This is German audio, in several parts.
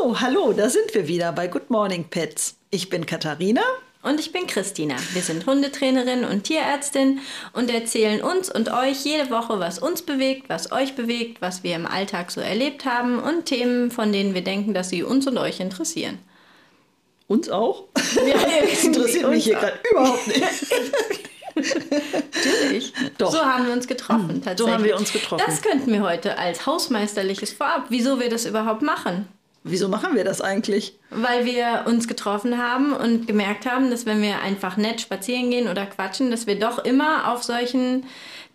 So, hallo, da sind wir wieder bei Good Morning Pets. Ich bin Katharina. Und ich bin Christina. Wir sind Hundetrainerin und Tierärztin und erzählen uns und euch jede Woche, was uns bewegt, was euch bewegt, was wir im Alltag so erlebt haben und Themen, von denen wir denken, dass sie uns und euch interessieren. Uns auch? Ja, das interessiert mich hier gerade überhaupt nicht. Natürlich. Doch. So haben wir uns getroffen, tatsächlich. So haben wir uns getroffen. Das könnten wir heute als hausmeisterliches Vorab, wieso wir das überhaupt machen. Wieso machen wir das eigentlich? Weil wir uns getroffen haben und gemerkt haben, dass wenn wir einfach nett spazieren gehen oder quatschen, dass wir doch immer auf solchen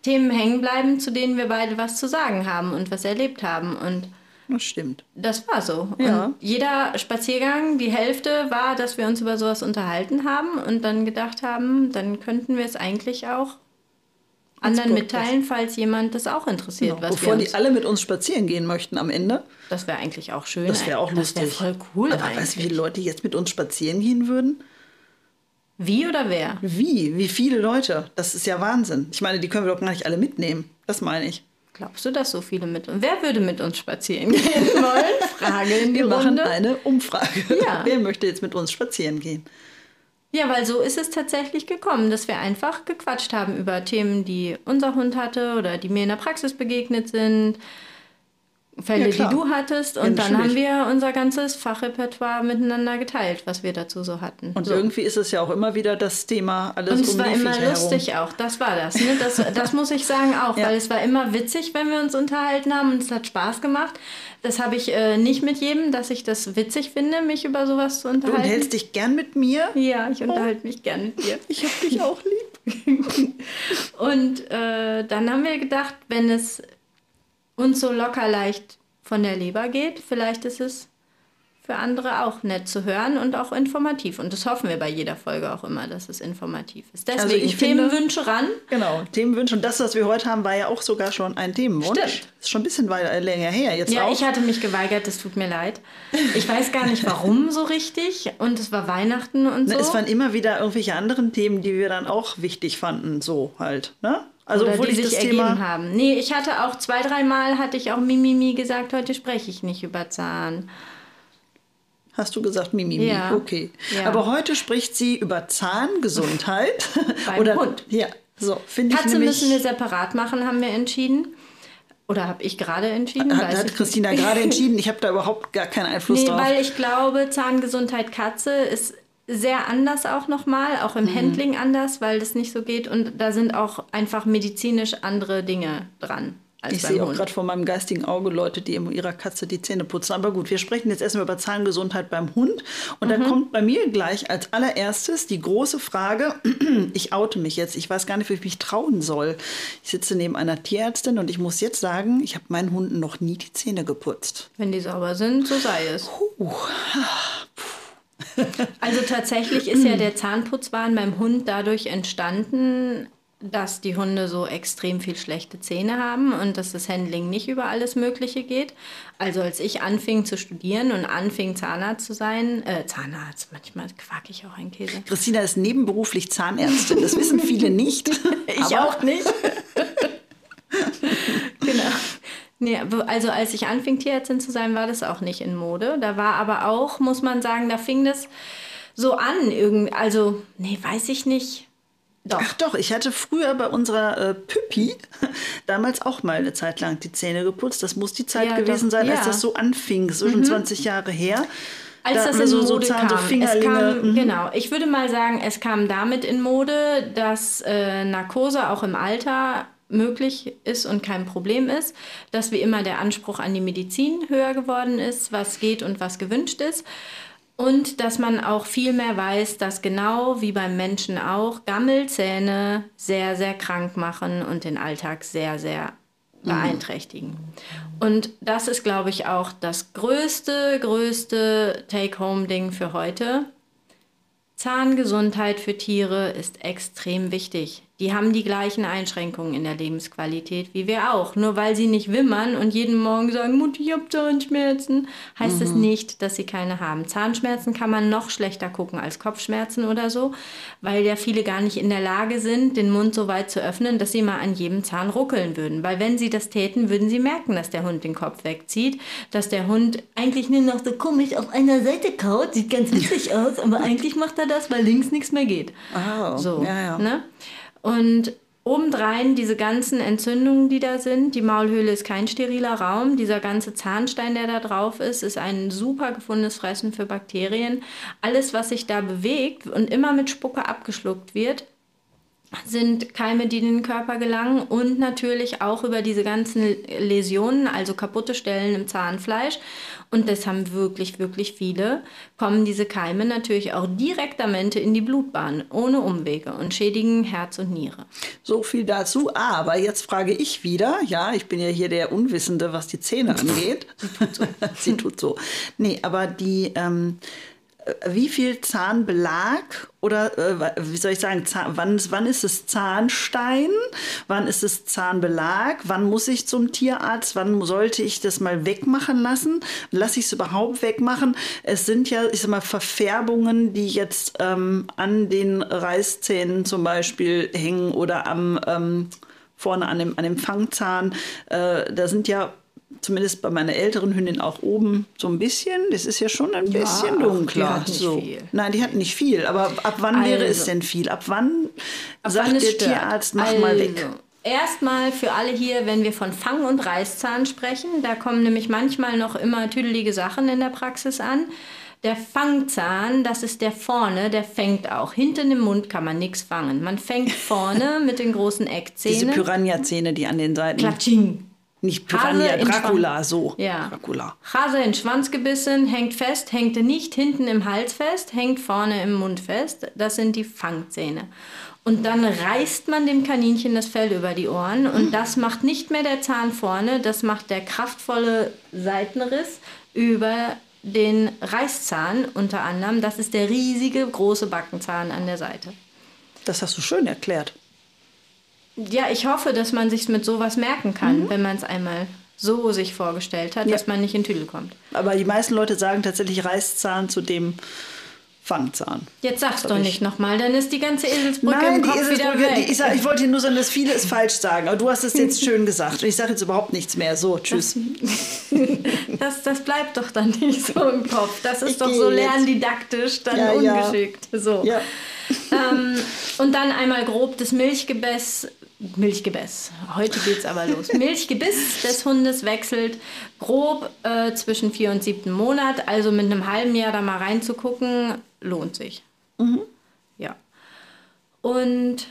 Themen hängen bleiben, zu denen wir beide was zu sagen haben und was erlebt haben. Und das stimmt. Das war so. Ja. Und jeder Spaziergang, die Hälfte war, dass wir uns über sowas unterhalten haben und dann gedacht haben, dann könnten wir es eigentlich auch anderen mitteilen, falls jemand das auch interessiert. Genau. Bevor die alle mit uns spazieren gehen möchten am Ende. Das wäre eigentlich auch schön. Das wäre auch lustig. Das wäre voll cool. Aber eigentlich. weißt du, wie viele Leute jetzt mit uns spazieren gehen würden? Wie oder wer? Wie? Wie viele Leute? Das ist ja Wahnsinn. Ich meine, die können wir doch gar nicht alle mitnehmen. Das meine ich. Glaubst du, dass so viele mit uns? Wer würde mit uns spazieren gehen wollen? Frage in die Wir Runde. machen eine Umfrage. Ja. Wer möchte jetzt mit uns spazieren gehen? Ja, weil so ist es tatsächlich gekommen, dass wir einfach gequatscht haben über Themen, die unser Hund hatte oder die mir in der Praxis begegnet sind. Fälle, ja, die du hattest. Und ja, dann haben wir unser ganzes Fachrepertoire miteinander geteilt, was wir dazu so hatten. Und so. irgendwie ist es ja auch immer wieder das Thema alles Und es um war immer Viecher lustig herum. auch. Das war das. Ne? Das, das muss ich sagen auch, ja. weil es war immer witzig, wenn wir uns unterhalten haben und es hat Spaß gemacht. Das habe ich äh, nicht mit jedem, dass ich das witzig finde, mich über sowas zu unterhalten. Du unterhältst dich gern mit mir? Ja, ich unterhalte oh. mich gern mit dir. Ich habe dich auch lieb. und äh, dann haben wir gedacht, wenn es uns so locker leicht von der Leber geht. Vielleicht ist es für andere auch nett zu hören und auch informativ. Und das hoffen wir bei jeder Folge auch immer, dass es informativ ist. Deswegen also ich Themenwünsche finde, ran. Genau, Themenwünsche. Und das, was wir heute haben, war ja auch sogar schon ein Themenwunsch. Stimmt. Ist schon ein bisschen weiter, länger her jetzt Ja, auch. ich hatte mich geweigert, das tut mir leid. Ich weiß gar nicht, warum so richtig. Und es war Weihnachten und so. Es waren immer wieder irgendwelche anderen Themen, die wir dann auch wichtig fanden, so halt. Ne? Also Oder die sich ergeben Thema haben. Nee, ich hatte auch zwei, dreimal hatte ich auch Mimimi gesagt, heute spreche ich nicht über Zahn. Hast du gesagt Mimimi? Ja. Okay. Ja. Aber heute spricht sie über Zahngesundheit. Beim Oder, Hund. Ja, so finde ich Katze müssen wir separat machen, haben wir entschieden. Oder habe ich gerade entschieden? Hat, hat ich Christina nicht. gerade entschieden? Ich habe da überhaupt gar keinen Einfluss Nee, drauf. weil ich glaube, Zahngesundheit Katze ist sehr anders auch nochmal, auch Mhm. im Handling anders, weil das nicht so geht. Und da sind auch einfach medizinisch andere Dinge dran. Als ich sehe auch gerade vor meinem geistigen Auge Leute, die ihrer Katze die Zähne putzen. Aber gut, wir sprechen jetzt erstmal über Zahngesundheit beim Hund. Und Mhm. dann kommt bei mir gleich als allererstes die große Frage, ich oute mich jetzt, ich weiß gar nicht, wie ich mich trauen soll. Ich sitze neben einer Tierärztin und ich muss jetzt sagen, ich habe meinen Hunden noch nie die Zähne geputzt. Wenn die sauber sind, so sei es. Puh. Also tatsächlich ist ja der Zahnputzwahn beim Hund dadurch entstanden, dass die Hunde so extrem viel schlechte Zähne haben und dass das Handling nicht über alles Mögliche geht. Also als ich anfing zu studieren und anfing Zahnarzt zu sein, äh, Zahnarzt, manchmal quack ich auch einen Käse. Christina ist nebenberuflich Zahnärztin. Das wissen viele nicht. Ich auch nicht. genau. Nee, also als ich anfing, Tierärztin zu sein, war das auch nicht in Mode. Da war aber auch, muss man sagen, da fing das so an. Irgend, also, nee, weiß ich nicht. Doch. Ach doch, ich hatte früher bei unserer äh, Püppi damals auch mal eine Zeit lang die Zähne geputzt. Das muss die Zeit Ja, gewesen doch, sein, als ja. das so anfing. Das ist schon 20 Jahre her. Als Da das in so, so Mode so kam. es Fingerlinge. kam mhm. genau. Ich würde mal sagen, es kam damit in Mode, dass äh, Narkose auch im Alter möglich ist und kein Problem ist, dass wie immer der Anspruch an die Medizin höher geworden ist, was geht und was gewünscht ist. Und dass man auch viel mehr weiß, dass genau wie beim Menschen auch Gammelzähne sehr, sehr krank machen und den Alltag sehr, sehr beeinträchtigen. Und das ist, glaube ich, auch das größte, größte Take-Home-Ding für heute. Zahngesundheit für Tiere ist extrem wichtig. Die haben die gleichen Einschränkungen in der Lebensqualität wie wir auch. Nur weil sie nicht wimmern und jeden Morgen sagen, Mutti, ich habe Zahnschmerzen, heißt es mhm. nicht, dass sie keine haben. Zahnschmerzen kann man noch schlechter gucken als Kopfschmerzen oder so, weil ja viele gar nicht in der Lage sind, den Mund so weit zu öffnen, dass sie mal an jedem Zahn ruckeln würden. Weil wenn sie das täten, würden sie merken, dass der Hund den Kopf wegzieht, dass der Hund eigentlich nur noch so komisch auf einer Seite kaut, sieht ganz witzig aus, aber eigentlich macht er das, weil links nichts mehr geht. Oh, so, ja, ja. Ne? Und obendrein diese ganzen Entzündungen, die da sind, die Maulhöhle ist kein steriler Raum. Dieser ganze Zahnstein, der da drauf ist, ist ein super gefundenes Fressen für Bakterien. Alles, was sich da bewegt und immer mit Spucke abgeschluckt wird, sind Keime, die in den Körper gelangen und natürlich auch über diese ganzen Läsionen, also kaputte Stellen im Zahnfleisch. Und das haben wirklich, wirklich viele, kommen diese Keime natürlich auch direktamente in die Blutbahn, ohne Umwege und schädigen Herz und Niere. So viel dazu. Aber jetzt frage ich wieder, ja, ich bin ja hier der Unwissende, was die Zähne angeht. Sie tut so. Sie tut so. Nee, aber die... Ähm, wie viel Zahnbelag oder äh, wie soll ich sagen, Zahn, wann, wann ist es Zahnstein, wann ist es Zahnbelag, wann muss ich zum Tierarzt, wann sollte ich das mal wegmachen lassen, lasse ich es überhaupt wegmachen. Es sind ja, ich sag mal, Verfärbungen, die jetzt ähm, an den Reißzähnen zum Beispiel hängen oder am ähm, vorne an dem, an dem Fangzahn. Äh, da sind ja zumindest bei meiner älteren Hündin auch oben so ein bisschen. Das ist ja schon ein bisschen ja, dunkler. Die hat nicht so. viel. Nein, die hat nicht viel. Aber ab wann also, wäre es also. denn viel? Ab wann ab sagt wann der stört. Tierarzt, mach also. mal weg? Erstmal für alle hier, wenn wir von Fang- und Reißzahn sprechen, da kommen nämlich manchmal noch immer tüdelige Sachen in der Praxis an. Der Fangzahn, das ist der vorne, der fängt auch. Hinten im Mund kann man nichts fangen. Man fängt vorne mit den großen Eckzähnen. Diese Piranha-Zähne, die an den Seiten. Klatsching. Nicht Piranha, Dracula, so. Ja. Dracula. Hase in Schwanz gebissen, hängt fest, hängt nicht hinten im Hals fest, hängt vorne im Mund fest. Das sind die Fangzähne. Und dann reißt man dem Kaninchen das Fell über die Ohren und das macht nicht mehr der Zahn vorne, das macht der kraftvolle Seitenriss über den Reißzahn unter anderem. Das ist der riesige große Backenzahn an der Seite. Das hast du schön erklärt. Ja, ich hoffe, dass man sich mit sowas merken kann, mhm. wenn man es einmal so sich vorgestellt hat, ja. dass man nicht in Tüdel kommt. Aber die meisten Leute sagen tatsächlich Reißzahn zu dem Fangzahn. Jetzt sag's doch nicht nochmal, dann ist die ganze Eselsbrücke Nein, im Kopf die Eselsbrücke, wieder weg. Die, ich, sag, ich, wollte nur sagen, dass viele es falsch sagen, aber du hast es jetzt schön gesagt. Und ich sage jetzt überhaupt nichts mehr. So, tschüss. Das, das, bleibt doch dann nicht so im Kopf. Das ist ich doch so lerndidaktisch, dann ja, ungeschickt. Ja. So. Ja. Ähm, und dann einmal grob das Milchgebäß Milchgebäß. Heute geht es aber los. Milchgebiss des Hundes wechselt grob äh, zwischen vier und siebten Monat. Also mit einem halben Jahr da mal reinzugucken, lohnt sich. Mhm. Ja. Und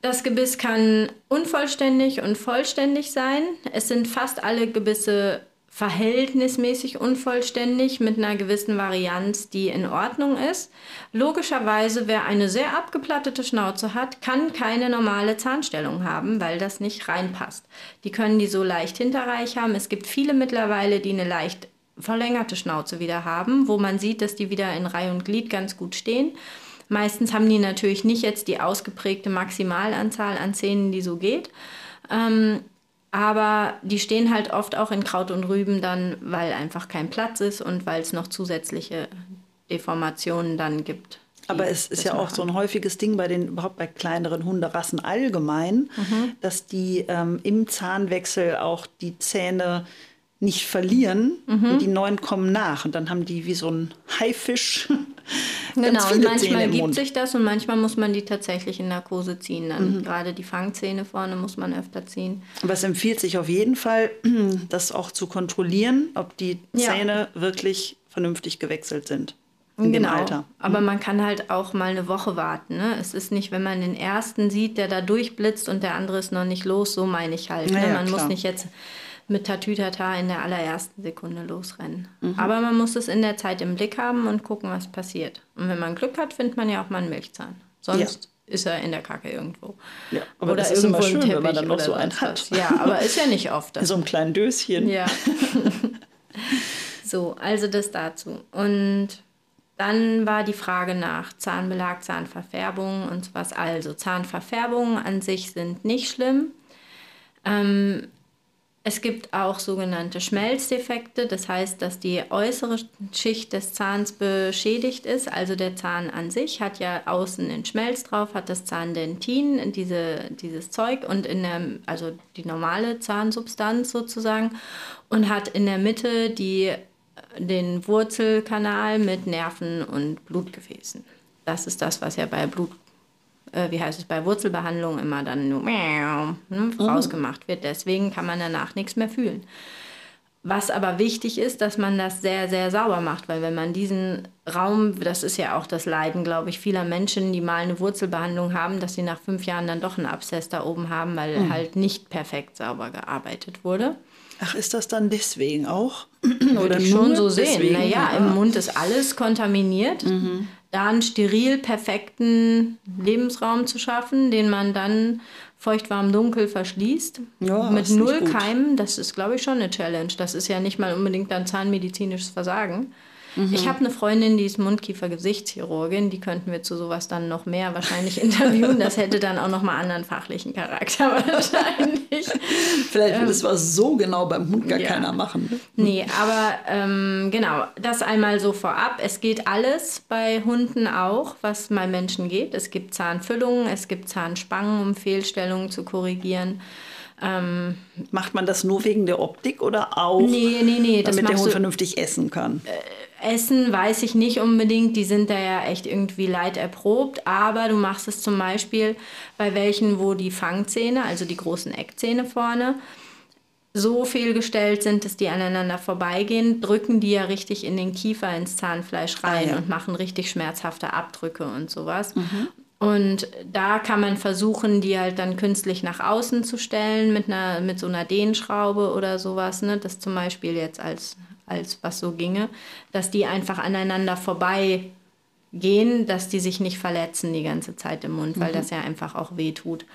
das Gebiss kann unvollständig und vollständig sein. Es sind fast alle Gebisse verhältnismäßig unvollständig mit einer gewissen Varianz, die in Ordnung ist. Logischerweise, wer eine sehr abgeplattete Schnauze hat, kann keine normale Zahnstellung haben, weil das nicht reinpasst. Die können die so leicht hinterreich haben. Es gibt viele mittlerweile, die eine leicht verlängerte Schnauze wieder haben, wo man sieht, dass die wieder in Reihe und Glied ganz gut stehen. Meistens haben die natürlich nicht jetzt die ausgeprägte Maximalanzahl an Zähnen, die so geht. Ähm, aber die stehen halt oft auch in Kraut und Rüben dann, weil einfach kein Platz ist und weil es noch zusätzliche Deformationen dann gibt. Aber es ist ja machen. auch so ein häufiges Ding bei den, überhaupt bei kleineren Hunderassen allgemein, mhm. dass die ähm, im Zahnwechsel auch die Zähne nicht verlieren mhm. und die neuen kommen nach. Und dann haben die wie so ein Haifisch Genau, und manchmal gibt sich das und manchmal muss man die tatsächlich in Narkose ziehen. Dann mhm. gerade die Fangzähne vorne muss man öfter ziehen. Aber es empfiehlt sich auf jeden Fall, das auch zu kontrollieren, ob die Zähne ja. wirklich vernünftig gewechselt sind. In genau, dem Alter. aber mhm. man kann halt auch mal eine Woche warten. Ne? Es ist nicht, wenn man den ersten sieht, der da durchblitzt und der andere ist noch nicht los, so meine ich halt. Ne? Ja, man klar. muss nicht jetzt mit Tatütata in der allerersten Sekunde losrennen. Mhm. Aber man muss es in der Zeit im Blick haben und gucken, was passiert. Und wenn man Glück hat, findet man ja auch mal einen Milchzahn. Sonst ja. ist er in der Kacke irgendwo. Ja, aber oder das ist irgendwo immer schön, wenn man dann noch so einen hat. Ja, aber ist ja nicht oft. In so einem kleinen Döschen. Ja. so, also das dazu. Und Dann war die Frage nach Zahnbelag, Zahnverfärbung und sowas. Also Zahnverfärbungen an sich sind nicht schlimm. Ähm, es gibt auch sogenannte Schmelzdefekte, das heißt, dass die äußere Schicht des Zahns beschädigt ist. Also der Zahn an sich hat ja außen den Schmelz drauf, hat das Zahndentin, diese, dieses Zeug und in der, also die normale Zahnsubstanz sozusagen und hat in der Mitte die, den Wurzelkanal mit Nerven und Blutgefäßen. Das ist das, was ja bei Blut äh, wie heißt es, bei Wurzelbehandlung immer dann nur ne, mhm. rausgemacht wird. Deswegen kann man danach nichts mehr fühlen. Was aber wichtig ist, dass man das sehr, sehr sauber macht, weil wenn man diesen Raum, das ist ja auch das Leiden, glaube ich, vieler Menschen, die mal eine Wurzelbehandlung haben, dass sie nach fünf Jahren dann doch einen Abszess da oben haben, weil mhm. halt nicht perfekt sauber gearbeitet wurde. Ach, ist das dann deswegen auch? Oder ich schon so sehen. Naja, ja. im Mund ist alles kontaminiert. Mhm da einen steril perfekten Lebensraum zu schaffen, den man dann feucht, warm, dunkel verschließt. Ja, mit null Keimen, das ist, glaube ich, schon eine Challenge. Das ist ja nicht mal unbedingt dann zahnmedizinisches Versagen. Mhm. Ich habe eine Freundin, die ist Mundkiefer-Gesichtschirurgin. Die könnten wir zu sowas dann noch mehr wahrscheinlich interviewen. Das hätte dann auch noch mal anderen fachlichen Charakter wahrscheinlich. Vielleicht würde es ähm, was so genau beim Hund gar ja. keiner machen. Ne? Nee, aber ähm, genau, das einmal so vorab. Es geht alles bei Hunden auch, was bei Menschen geht. Es gibt Zahnfüllungen, es gibt Zahnspangen, um Fehlstellungen zu korrigieren. Ähm, Macht man das nur wegen der Optik oder auch, nee, nee, nee, damit der Hund vernünftig essen kann? Äh, essen weiß ich nicht unbedingt, die sind da ja echt irgendwie leid erprobt, aber du machst es zum Beispiel bei welchen, wo die Fangzähne, also die großen Eckzähne vorne, so fehlgestellt sind, dass die aneinander vorbeigehen, drücken die ja richtig in den Kiefer, ins Zahnfleisch rein ah, ja. und machen richtig schmerzhafte Abdrücke und sowas. Mhm. Und da kann man versuchen, die halt dann künstlich nach außen zu stellen mit, einer, mit so einer Dehnschraube oder sowas. Ne? Das zum Beispiel jetzt als, als was so ginge, dass die einfach aneinander vorbei gehen, dass die sich nicht verletzen die ganze Zeit im Mund, weil mhm. das ja einfach auch weh tut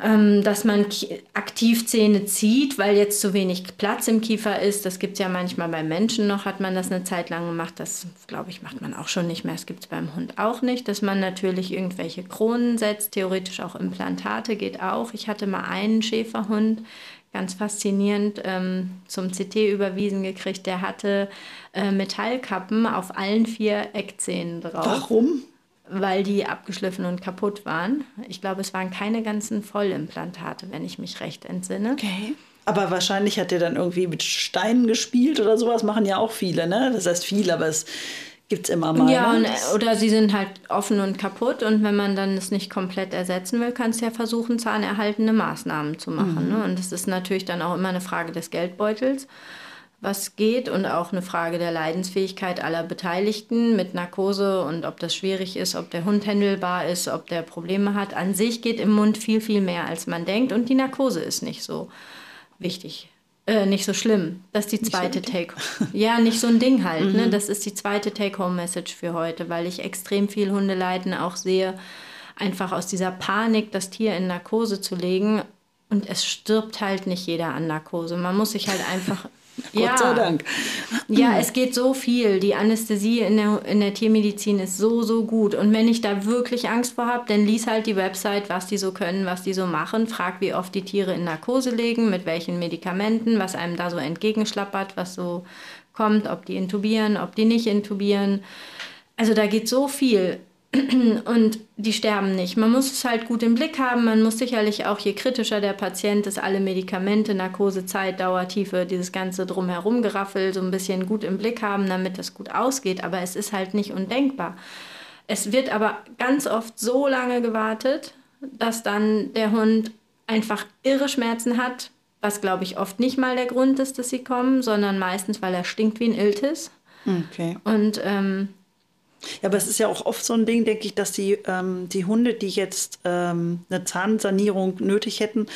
ähm, dass man aktiv Zähne zieht, weil jetzt zu wenig Platz im Kiefer ist. Das gibt es ja manchmal bei Menschen noch, hat man das eine Zeit lang gemacht. Das, glaube ich, macht man auch schon nicht mehr. Das gibt es beim Hund auch nicht. Dass man natürlich irgendwelche Kronen setzt, theoretisch auch Implantate geht auch. Ich hatte mal einen Schäferhund, ganz faszinierend, ähm, zum CT überwiesen gekriegt. Der hatte äh, Metallkappen auf allen vier Eckzähnen drauf. Warum? weil die abgeschliffen und kaputt waren. Ich glaube, es waren keine ganzen Vollimplantate, wenn ich mich recht entsinne. Okay. Aber wahrscheinlich hat er dann irgendwie mit Steinen gespielt oder sowas, machen ja auch viele, ne? Das heißt viele, aber es gibt es immer mal. Ja, ne? und, äh, oder sie sind halt offen und kaputt und wenn man dann es nicht komplett ersetzen will, kannst du ja versuchen, zahnerhaltende Maßnahmen zu machen. Mhm. Ne? Und das ist natürlich dann auch immer eine Frage des Geldbeutels was geht und auch eine Frage der Leidensfähigkeit aller Beteiligten mit Narkose und ob das schwierig ist, ob der Hund händelbar ist, ob der Probleme hat. An sich geht im Mund viel, viel mehr, als man denkt und die Narkose ist nicht so wichtig. Äh, nicht so schlimm. Das ist die zweite Take. Ja, nicht so ein Ding halt. Ne? Mhm. Ne? Das ist die zweite Take-Home-Message für heute, weil ich extrem viel Hundeleiden auch sehe, einfach aus dieser Panik, das Tier in Narkose zu legen. Und es stirbt halt nicht jeder an Narkose. Man muss sich halt einfach ja. Gott sei Dank. Ja, es geht so viel. Die Anästhesie in der, in der Tiermedizin ist so, so gut. Und wenn ich da wirklich Angst vor habe, dann lies halt die Website, was die so können, was die so machen. Frag, wie oft die Tiere in Narkose legen, mit welchen Medikamenten, was einem da so entgegenschlappert, was so kommt, ob die intubieren, ob die nicht intubieren. Also da geht so viel. Und die sterben nicht. Man muss es halt gut im Blick haben. Man muss sicherlich auch, je kritischer der Patient ist, alle Medikamente, Narkose, Zeit, Dauer, Tiefe, dieses ganze drumherum geraffel so ein bisschen gut im Blick haben, damit das gut ausgeht. Aber es ist halt nicht undenkbar. Es wird aber ganz oft so lange gewartet, dass dann der Hund einfach irre Schmerzen hat, was glaube ich oft nicht mal der Grund ist, dass sie kommen, sondern meistens, weil er stinkt wie ein Iltis. Okay. Und ähm, ja, aber es ist ja auch oft so ein Ding, denke ich, dass die, ähm, die Hunde, die jetzt ähm, eine Zahnsanierung nötig hätten,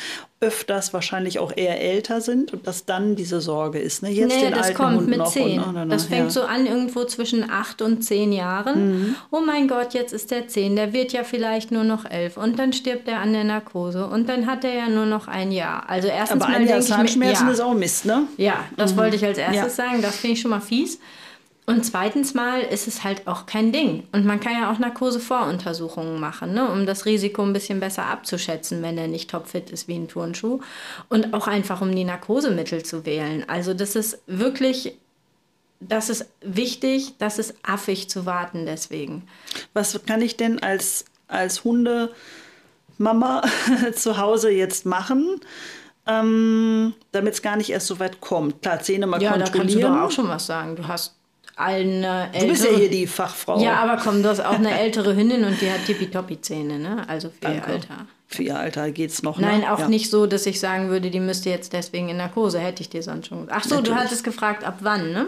öfters wahrscheinlich auch eher älter sind und dass dann diese Sorge ist. Ne? Jetzt nee, den das kommt Hund mit zehn. Und, das fängt ja. so an irgendwo zwischen acht und zehn Jahren. Mhm. Oh mein Gott, jetzt ist der zehn, der wird ja vielleicht nur noch elf und dann stirbt er an der Narkose und dann hat er ja nur noch ein Jahr. Also erstens Aber mal ein Jahr Zahnschmerzen ja. ist auch Mist, ne? Ja, das mhm. wollte ich als erstes ja. sagen. Das finde ich schon mal fies. Und zweitens mal ist es halt auch kein Ding. Und man kann ja auch Narkosevoruntersuchungen machen, ne, um das Risiko ein bisschen besser abzuschätzen, wenn er nicht topfit ist wie ein Turnschuh. Und auch einfach, um die Narkosemittel zu wählen. Also das ist wirklich, das ist wichtig, das ist affig zu warten deswegen. Was kann ich denn als, als Hundemama zu Hause jetzt machen? Ähm, damit es gar nicht erst so weit kommt. Klar, Zähne mal ja, kontrollieren. da kannst du doch auch schon was sagen. Du hast eine Du bist ja hier die Fachfrau. Ja, aber komm, du hast auch eine ältere Hündin und die hat tippitoppi-Zähne, ne? Also für Danke. ihr Alter. Für ihr Alter geht's noch. Nein, ne? auch ja. nicht so, dass ich sagen würde, die müsste jetzt deswegen in Narkose. Hätte ich dir sonst schon gesagt. Ach so, du Natürlich. hattest gefragt, ab wann, ne?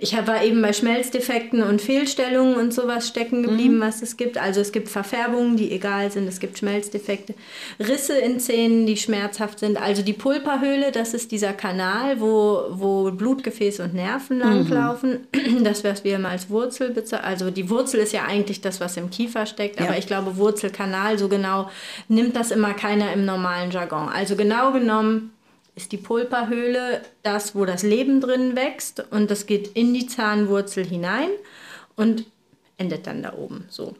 Ich war eben bei Schmelzdefekten und Fehlstellungen und sowas stecken geblieben, was es gibt. Also es gibt Verfärbungen, die egal sind. Es gibt Schmelzdefekte. Risse in Zähnen, die schmerzhaft sind. Also die Pulperhöhle, das ist dieser Kanal, wo, wo Blutgefäß und Nerven langlaufen. Das, was wir immer als Wurzel bezeichnen. Also die Wurzel ist ja eigentlich das, was im Kiefer steckt. Ja. Aber ich glaube, Wurzelkanal, so genau nimmt das immer keiner im normalen Jargon. Also genau genommen ist die Pulperhöhle das, wo das Leben drin wächst und das geht in die Zahnwurzel hinein und endet dann da oben. So.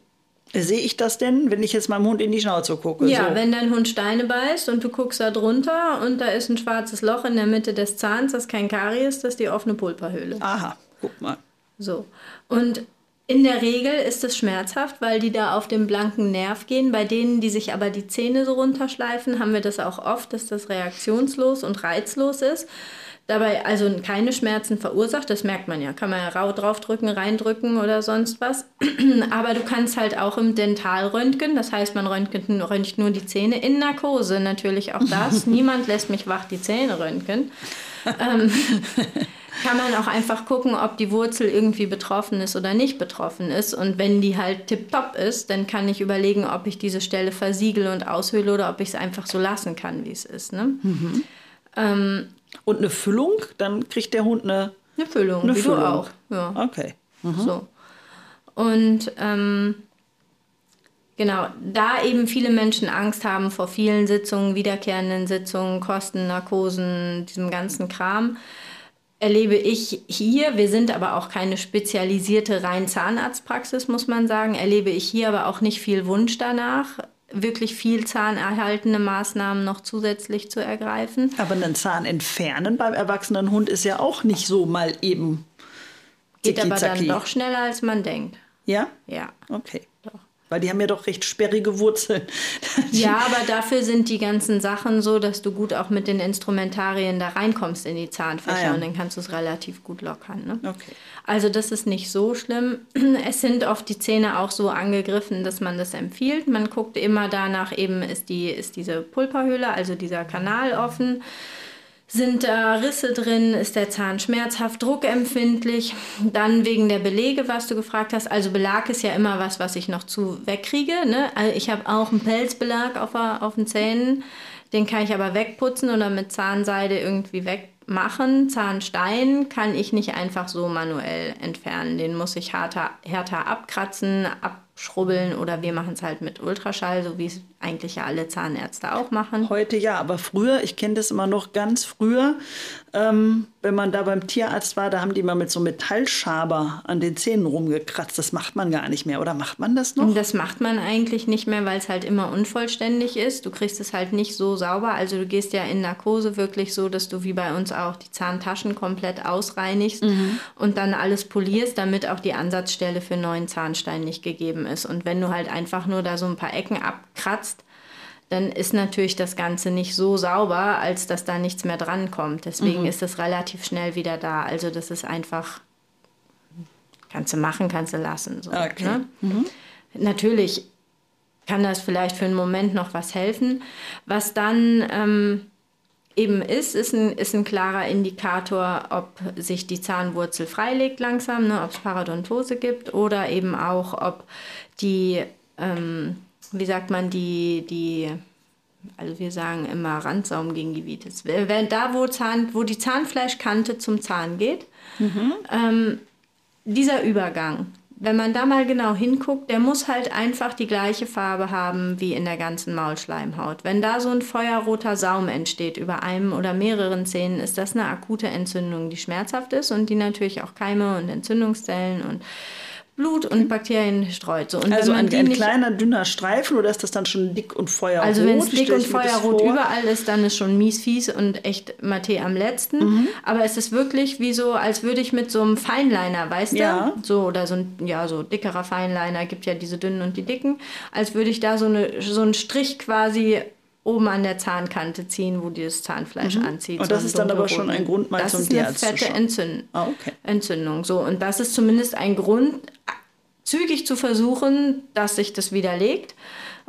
Sehe ich das denn, wenn ich jetzt meinem Hund in die Schnauze gucke? Ja, so. wenn dein Hund Steine beißt und du guckst da drunter und da ist ein schwarzes Loch in der Mitte des Zahns, das kein Karies, das ist die offene Pulperhöhle. Aha, guck mal. So. Und in der Regel ist es schmerzhaft, weil die da auf den blanken Nerv gehen. Bei denen, die sich aber die Zähne so runterschleifen, haben wir das auch oft, dass das reaktionslos und reizlos ist. Dabei also keine Schmerzen verursacht, das merkt man ja. Kann man ja rau draufdrücken, reindrücken oder sonst was. Aber du kannst halt auch im Dentalröntgen, das heißt, man röntgt, röntgt nur die Zähne in Narkose, natürlich auch das. Niemand lässt mich wach die Zähne röntgen kann man auch einfach gucken, ob die Wurzel irgendwie betroffen ist oder nicht betroffen ist. Und wenn die halt tipptopp ist, dann kann ich überlegen, ob ich diese Stelle versiegel und aushöhle oder ob ich es einfach so lassen kann, wie es ist. Ne? Ähm, Und eine Füllung, dann kriegt der Hund eine. eine Füllung, Eine wie Füllung. du auch. Ja. Okay. So. Und ähm, genau, da eben viele Menschen Angst haben vor vielen Sitzungen, wiederkehrenden Sitzungen, Kosten, Narkosen, diesem ganzen Kram, erlebe ich hier, wir sind aber auch keine spezialisierte rein Zahnarztpraxis, muss man sagen, erlebe ich hier aber auch nicht viel Wunsch danach, wirklich viel zahnerhaltende Maßnahmen noch zusätzlich zu ergreifen. Aber einen Zahn entfernen beim erwachsenen Hund ist ja auch nicht so mal eben. Geht aber dann doch schneller, als man denkt. Ja? Ja. Okay. Doch. Weil die haben ja doch recht sperrige Wurzeln. Ja, aber dafür sind die ganzen Sachen so, dass du gut auch mit den Instrumentarien da reinkommst in die Zahnfächer Ah, ja. und dann kannst du es relativ gut lockern. Ne? Okay. Also das ist nicht so schlimm. Es sind oft die Zähne auch so angegriffen, dass man das empfiehlt. Man guckt immer danach eben, ist, die, ist diese Pulperhöhle, also dieser Kanal offen. Sind da Risse drin? Ist der Zahn schmerzhaft, druckempfindlich? Dann wegen der Belege, was du gefragt hast. Also Belag ist ja immer was, was ich noch zu wegkriege. Ne? Also ich habe auch einen Pelzbelag auf, auf den Zähnen. Den kann ich aber wegputzen oder mit Zahnseide irgendwie wegmachen. Zahnstein kann ich nicht einfach so manuell entfernen. Den muss ich härter, härter abkratzen, abschrubbeln oder wir machen es halt mit Ultraschall, so wie es eigentlich ja alle Zahnärzte auch machen. Heute ja, aber früher, ich kenne das immer noch ganz früher, ähm, wenn man da beim Tierarzt war, da haben die mal mit so Metallschaber an den Zähnen rumgekratzt. Das macht man gar nicht mehr, oder macht man das noch? Das macht man eigentlich nicht mehr, weil es halt immer unvollständig ist. Du kriegst es halt nicht so sauber. Also du gehst ja in Narkose wirklich so, dass du wie bei uns auch die Zahntaschen komplett ausreinigst und dann alles polierst, damit auch die Ansatzstelle für neuen Zahnstein nicht gegeben ist. Und wenn du halt einfach nur da so ein paar Ecken abkratzt, dann ist natürlich das Ganze nicht so sauber, als dass da nichts mehr drankommt. Deswegen ist es relativ schnell wieder da. Also das ist einfach, kannst du machen, kannst du lassen. So, Okay. ne? Natürlich kann das vielleicht für einen Moment noch was helfen. Was dann ähm, eben ist, ist ein, ist ein klarer Indikator, ob sich die Zahnwurzel freilegt langsam, ne, ob es Parodontose gibt oder eben auch, ob die, ähm, wie sagt man, die, die also wir sagen immer Randsaumgingivitis. Wenn da, wo, Zahn, wo die Zahnfleischkante zum Zahn geht, ähm, dieser Übergang, wenn man da mal genau hinguckt, der muss halt einfach die gleiche Farbe haben wie in der ganzen Maulschleimhaut. Wenn da so ein feuerroter Saum entsteht über einem oder mehreren Zähnen, ist das eine akute Entzündung, die schmerzhaft ist und die natürlich auch Keime und Entzündungszellen und Blut und Bakterien streut. So, und also ein, ein kleiner, dünner Streifen oder ist das dann schon dick und feuerrot? Also wenn es dick und feuerrot überall ist, dann ist schon mies fies und echt Mate am letzten. Mhm. Aber es ist wirklich wie so, als würde ich mit so einem Feinliner, weißt ja. du? So, oder so ein, ja, so dickerer Feinliner, gibt ja diese dünnen und die dicken, als würde ich da so, eine, so einen Strich quasi oben an der Zahnkante ziehen, wo dieses Zahnfleisch mhm. anzieht. Und das so ist dann aber schon ein Grund, mal das zum ist eine fette Entzünd ah, okay. Entzündung. So, und das ist zumindest ein Grund, zügig zu versuchen, dass sich das widerlegt.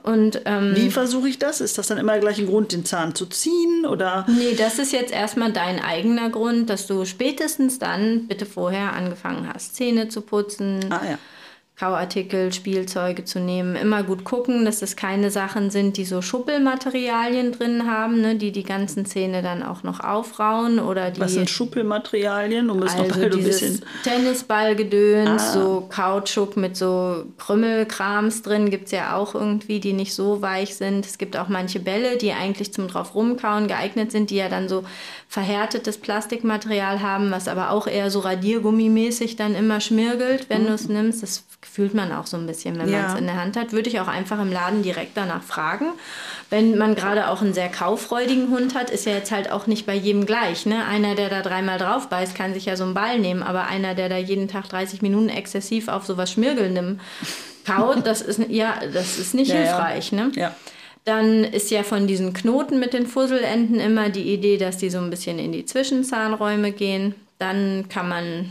Und, ähm, Wie versuche ich das? Ist das dann immer gleich ein Grund, den Zahn zu ziehen? Oder? Nee, das ist jetzt erstmal dein eigener Grund, dass du spätestens dann bitte vorher angefangen hast, Zähne zu putzen. Ah ja Kauartikel, Spielzeuge zu nehmen. Immer gut gucken, dass es keine Sachen sind, die so Schuppelmaterialien drin haben, ne, die die ganzen Zähne dann auch noch aufrauen oder die. Was sind Schuppelmaterialien? Um es also noch ein bisschen. Tennisballgedöns, ah. so Kautschuk mit so Krümmelkrams drin gibt es ja auch irgendwie, die nicht so weich sind. Es gibt auch manche Bälle, die eigentlich zum drauf rumkauen geeignet sind, die ja dann so verhärtetes Plastikmaterial haben, was aber auch eher so Radiergummimäßig dann immer schmirgelt, wenn mhm. du es nimmst. Das fühlt man auch so ein bisschen, wenn ja. man es in der Hand hat. Würde ich auch einfach im Laden direkt danach fragen. Wenn man gerade auch einen sehr kauffreudigen Hund hat, ist ja jetzt halt auch nicht bei jedem gleich. Ne? Einer, der da dreimal drauf beißt, kann sich ja so einen Ball nehmen, aber einer, der da jeden Tag 30 Minuten exzessiv auf sowas Schmirgeln kaut, das ist, ja, das ist nicht ja, hilfreich. Ne? Ja. Dann ist ja von diesen Knoten mit den Fusselenden immer die Idee, dass die so ein bisschen in die Zwischenzahnräume gehen. Dann kann man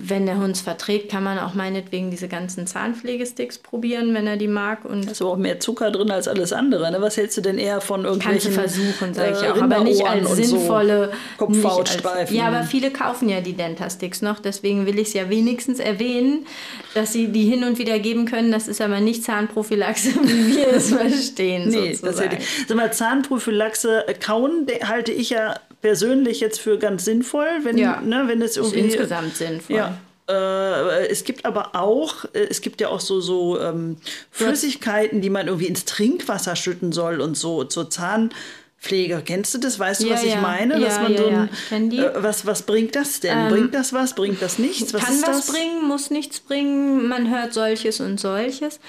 wenn der Hund es verträgt, kann man auch meinetwegen diese ganzen Zahnpflegesticks probieren, wenn er die mag. Und da ist aber auch mehr Zucker drin als alles andere. Ne? Was hältst du denn eher von irgendwelchen Kannst du versuchen, sage ich äh, auch. Aber nicht als sinnvolle... So Kopfhautstreifen. ja, aber viele kaufen ja die Dentasticks noch. Deswegen will ich es ja wenigstens erwähnen, dass sie die hin und wieder geben können. Das ist aber nicht Zahnprophylaxe, wie wir es verstehen, nee, sozusagen. Das ja Sag mal, Zahnprophylaxe äh, kauen halte ich ja persönlich jetzt für ganz sinnvoll, wenn, ja, ne, wenn es irgendwie. Ist insgesamt sinnvoll. Ja. Äh, es gibt aber auch, äh, es gibt ja auch so, so ähm, Flüssigkeiten, die man irgendwie ins Trinkwasser schütten soll und so zur Zahnpflege. Kennst du das? Weißt du, ja, was ich ja. meine? Dass ja, man so ein, äh, was, was bringt das denn? Ähm, bringt das was? Bringt das nichts? Was kann was das? bringen, muss nichts bringen. Man hört solches und solches.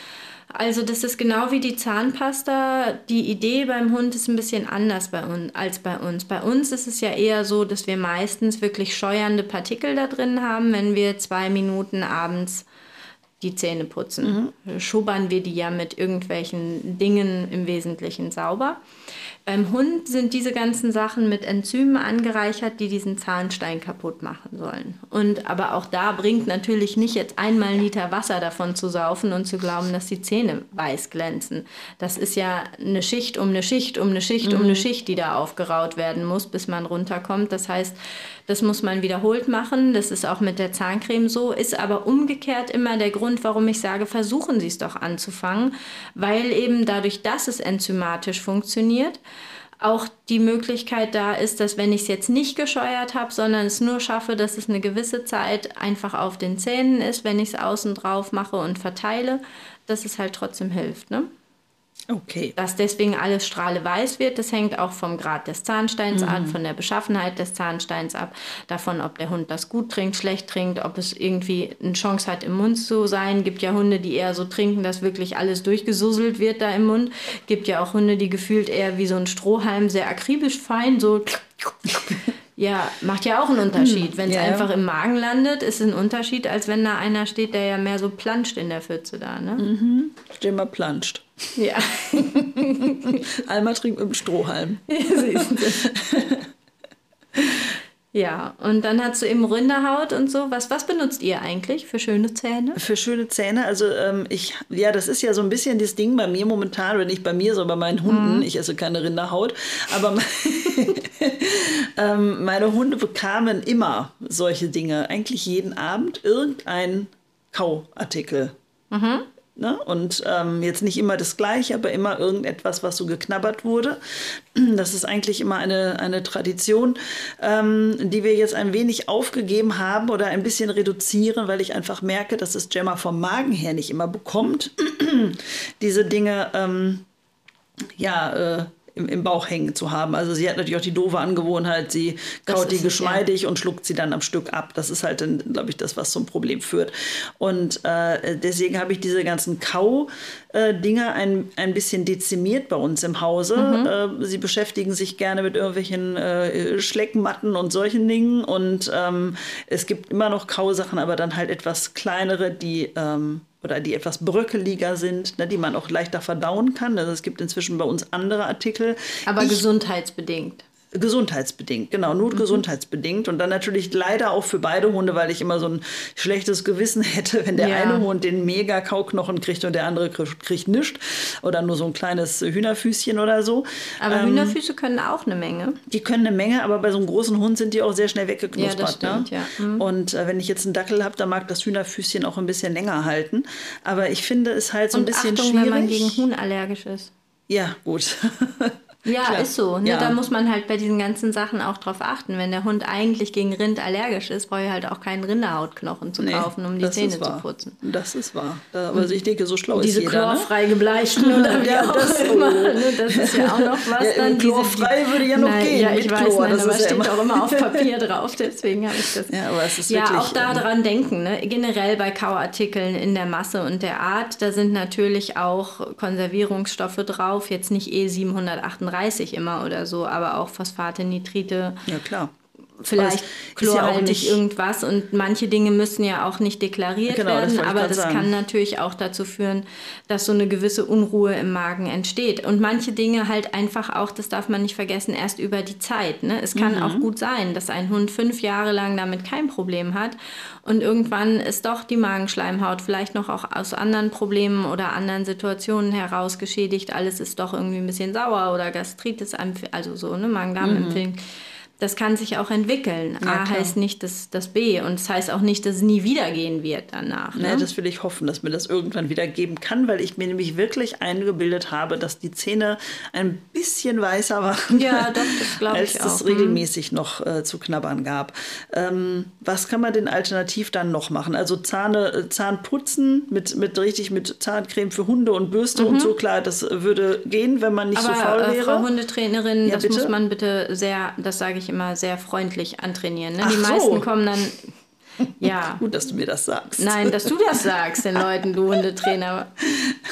Also das ist genau wie die Zahnpasta. Die Idee beim Hund ist ein bisschen anders bei uns, als bei uns. Bei uns ist es ja eher so, dass wir meistens wirklich scheuernde Partikel da drin haben, wenn wir zwei Minuten abends die Zähne putzen. Mhm. Schubbern wir die ja mit irgendwelchen Dingen im Wesentlichen sauber. Beim Hund sind diese ganzen Sachen mit Enzymen angereichert, die diesen Zahnstein kaputt machen sollen. Und aber auch da bringt natürlich nicht jetzt einmal einen Liter Wasser davon zu saufen und zu glauben, dass die Zähne weiß glänzen. Das ist ja eine Schicht um eine Schicht um eine Schicht mhm. um eine Schicht, die da aufgeraut werden muss, bis man runterkommt. Das heißt, das muss man wiederholt machen. Das ist auch mit der Zahncreme so. Ist aber umgekehrt immer der Grund, warum ich sage, versuchen Sie es doch anzufangen, weil eben dadurch, dass es enzymatisch funktioniert, auch die Möglichkeit da ist, dass wenn ich es jetzt nicht gescheuert habe, sondern es nur schaffe, dass es eine gewisse Zeit einfach auf den Zähnen ist, wenn ich es außen drauf mache und verteile, dass es halt trotzdem hilft. Ne? Okay. Dass deswegen alles strahleweiß wird, das hängt auch vom Grad des Zahnsteins mhm. an, von der Beschaffenheit des Zahnsteins ab, davon, ob der Hund das gut trinkt, schlecht trinkt, ob es irgendwie eine Chance hat, im Mund zu sein. Gibt ja Hunde, die eher so trinken, dass wirklich alles durchgesusselt wird da im Mund. Gibt ja auch Hunde, die gefühlt eher wie so ein Strohhalm sehr akribisch fein, so Ja, macht ja auch einen Unterschied. Wenn es ja, einfach im Magen landet, ist es ein Unterschied, als wenn da einer steht, der ja mehr so planscht in der Pfütze da. Ne? Mhm. Der mal planscht. Ja. Alma trinkt mit dem Strohhalm. Ja, und dann hast du eben Rinderhaut und so. Was, was benutzt ihr eigentlich für schöne Zähne? Für schöne Zähne, also ähm, ich, ja, das ist ja so ein bisschen das Ding bei mir momentan, oder nicht bei mir, sondern bei meinen Hunden. Mhm. Ich esse keine Rinderhaut, aber ähm, meine Hunde bekamen immer solche Dinge, eigentlich jeden Abend irgendein Kauartikel. Mhm Ne? Und ähm, jetzt nicht immer das Gleiche, aber immer irgendetwas, was so geknabbert wurde. Das ist eigentlich immer eine, eine Tradition, ähm, die wir jetzt ein wenig aufgegeben haben oder ein bisschen reduzieren, weil ich einfach merke, dass es Gemma vom Magen her nicht immer bekommt, diese Dinge ähm, ja, äh, im, im Bauch hängen zu haben. Also sie hat natürlich auch die doofe Angewohnheit, sie kaut die geschmeidig ja. und schluckt sie dann am Stück ab. Das ist halt, glaube ich, das, was zum Problem führt. Und äh, deswegen habe ich diese ganzen Kau-Dinger ein, ein bisschen dezimiert bei uns im Hause. Mhm. Äh, sie beschäftigen sich gerne mit irgendwelchen äh, Schleckmatten und solchen Dingen. Und ähm, es gibt immer noch Kausachen, aber dann halt etwas kleinere, die ähm, oder die etwas bröckeliger sind, ne, die man auch leichter verdauen kann. Also es gibt inzwischen bei uns andere Artikel. Aber ich, gesundheitsbedingt. Gesundheitsbedingt, genau, nur mhm. gesundheitsbedingt. Und dann natürlich leider auch für beide Hunde, weil ich immer so ein schlechtes Gewissen hätte, wenn der ja. eine Hund den mega Kauknochen kriegt und der andere kriegt, kriegt nichts. Oder nur so ein kleines Hühnerfüßchen oder so. Aber ähm, Hühnerfüße können auch eine Menge. Die können eine Menge, aber bei so einem großen Hund sind die auch sehr schnell weggeknuspert. Ja, das ne? stimmt, ne? ja. Mhm. Und äh, wenn ich jetzt einen Dackel habe, dann mag das Hühnerfüßchen auch ein bisschen länger halten. Aber ich finde es halt so und ein bisschen Achtung, schwierig. wenn man gegen Huhn allergisch ist. Ja, gut. Ja, Klar. ist so. Ne? Ja. Da muss man halt bei diesen ganzen Sachen auch drauf achten. Wenn der Hund eigentlich gegen Rind allergisch ist, brauche ich halt auch keinen Rinderhautknochen zu nee, kaufen, um die Zähne zu putzen. Das ist wahr. Da, aber ich denke, so schlau diese ist jeder. Diese chlorfrei ne? gebleichten oder wie auch das immer. Ne? Das ist ja auch noch was. Ja, dann chlorfrei würde ja noch nein, gehen. Ja, ich mit weiß, Chlor. Nein, das aber ist steht ja auch immer auf Papier drauf. Deswegen habe ich das. Ja, aber es ist ja wirklich, auch daran ähm, denken. Ne? Generell bei Kauartikeln in der Masse und der Art, da sind natürlich auch Konservierungsstoffe drauf. Jetzt nicht E738 immer oder so, aber auch Phosphate, Nitrite. Ja, klar. Vielleicht chlorhaltig ja irgendwas und manche Dinge müssen ja auch nicht deklariert genau, werden, das aber das sagen. kann natürlich auch dazu führen, dass so eine gewisse Unruhe im Magen entsteht. Und manche Dinge halt einfach auch, das darf man nicht vergessen, erst über die Zeit. Ne? Es kann mhm. auch gut sein, dass ein Hund fünf Jahre lang damit kein Problem hat und irgendwann ist doch die Magenschleimhaut vielleicht noch auch aus anderen Problemen oder anderen Situationen heraus geschädigt. Alles ist doch irgendwie ein bisschen sauer oder Gastritis, also so, ne, Magen-Darm-Empfindung. Mhm das kann sich auch entwickeln. Ja, A klar. heißt nicht das, das B und es das heißt auch nicht, dass es nie wieder gehen wird danach. Ne? Ja, das will ich hoffen, dass mir das irgendwann wieder geben kann, weil ich mir nämlich wirklich eingebildet habe, dass die Zähne ein bisschen weißer waren, ja, doch, das als ich es auch. regelmäßig noch äh, zu knabbern gab. Ähm, was kann man denn alternativ dann noch machen? Also Zahne, äh, Zahnputzen mit, mit richtig mit Zahncreme für Hunde und Bürste mhm. und so klar, das würde gehen, wenn man nicht Aber, so faul äh, wäre. Frau Hundetrainerin, ja, das bitte? muss man bitte sehr, das sage ich immer sehr freundlich antrainieren. Ne? Die so. meisten kommen dann. Ja. Gut, dass du mir das sagst. Nein, dass du das sagst, den Leuten, du Hundetrainer.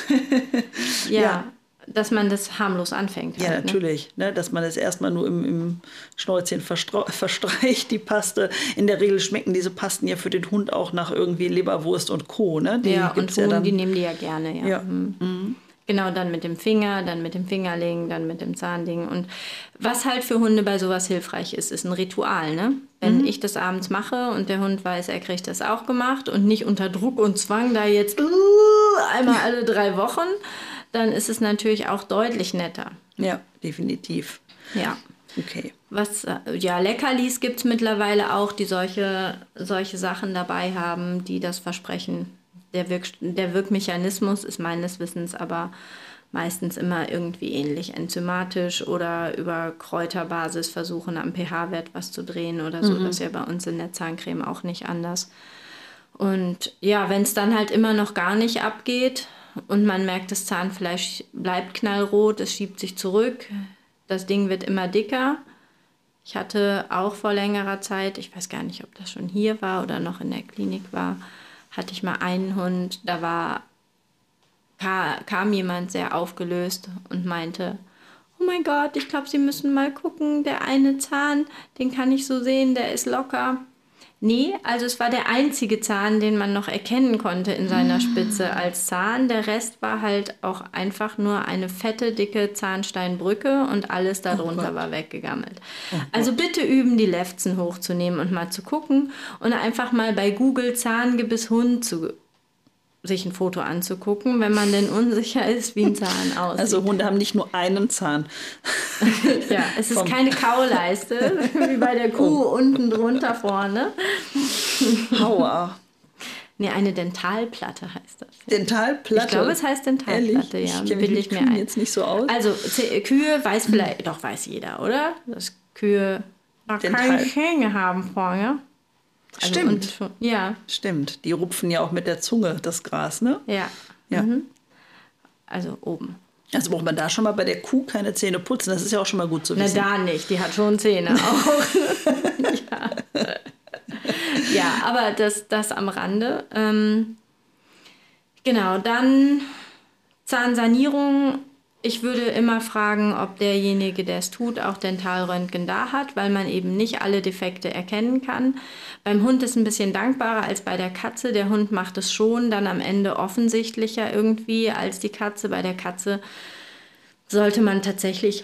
ja. ja dass man das harmlos anfängt. Ja, halt, ne? natürlich. Ne? Dass man es erstmal nur im, im Schnäuzchen verstreicht, die Paste. In der Regel schmecken diese Pasten ja für den Hund auch nach irgendwie Leberwurst und Co. Ne? Die ja, und Huhn, ja die nehmen die ja gerne. Ja. ja. Mhm. Mhm. Genau, dann mit dem Finger, dann mit dem Fingerling, dann mit dem Zahnding. Und was halt für Hunde bei sowas hilfreich ist, ist ein Ritual. Ne? Wenn mhm. ich das abends mache und der Hund weiß, er kriegt das auch gemacht und nicht unter Druck und Zwang da jetzt uh, einmal alle drei Wochen, dann ist es natürlich auch deutlich netter. Ja, definitiv. Ja. Okay. Was, äh, ja, Leckerlis gibt es mittlerweile auch, die solche, solche Sachen dabei haben, die das versprechen der, Wirk der Wirkmechanismus ist meines Wissens aber meistens immer irgendwie ähnlich enzymatisch oder über Kräuterbasis versuchen am pH-Wert was zu drehen oder so. Mhm. Das ist ja bei uns in der Zahncreme auch nicht anders. Und ja, wenn es dann halt immer noch gar nicht abgeht und man merkt, das Zahnfleisch bleibt knallrot, es schiebt sich zurück, das Ding wird immer dicker. Ich hatte auch vor längerer Zeit, ich weiß gar nicht, ob das schon hier war oder noch in der Klinik war, hatte ich mal einen Hund, da war, kam jemand sehr aufgelöst und meinte, oh mein Gott, ich glaube, Sie müssen mal gucken, der eine Zahn, den kann ich so sehen, der ist locker. Nee, also es war der einzige Zahn, den man noch erkennen konnte in seiner Spitze als Zahn. Der Rest war halt auch einfach nur eine fette, dicke Zahnsteinbrücke und alles darunter oh war weggegammelt. Oh also bitte üben, die Lefzen hochzunehmen und mal zu gucken und einfach mal bei Google Zahngebiss Hund zu sich ein Foto anzugucken, wenn man denn unsicher ist, wie ein Zahn aussieht. Also Hunde haben nicht nur einen Zahn. ja, es ist keine Kauleiste, wie bei der Kuh oh. unten drunter vorne. Aua. Nee, eine Dentalplatte heißt das. Dentalplatte? Ich glaube, es heißt Dentalplatte, Ehrlich? ja. Ich Bilde ich mir ein. jetzt nicht so aus. Also Kühe weiß vielleicht, doch weiß jeder, oder? Dass Kühe Dental- keine Zähne haben vorne. Also Stimmt. und ja, Stimmt, die rupfen ja auch mit der Zunge das Gras, ne? ja. Ja. Also oben. Also braucht man da schon mal bei der Kuh keine Zähne putzen. Das ist ja auch schon mal gut zu Na wissen. da nicht, die hat schon Zähne auch. ja. ja, aber das, das am Rande. Ähm, genau, dann Zahnsanierung. Ich würde immer fragen, ob derjenige, der es tut, auch Dentalröntgen da hat, weil man eben nicht alle Defekte erkennen kann. Beim Hund ist ein bisschen dankbarer als bei der Katze. Der Hund macht es schon dann am Ende offensichtlicher irgendwie als die Katze. Bei der Katze sollte man tatsächlich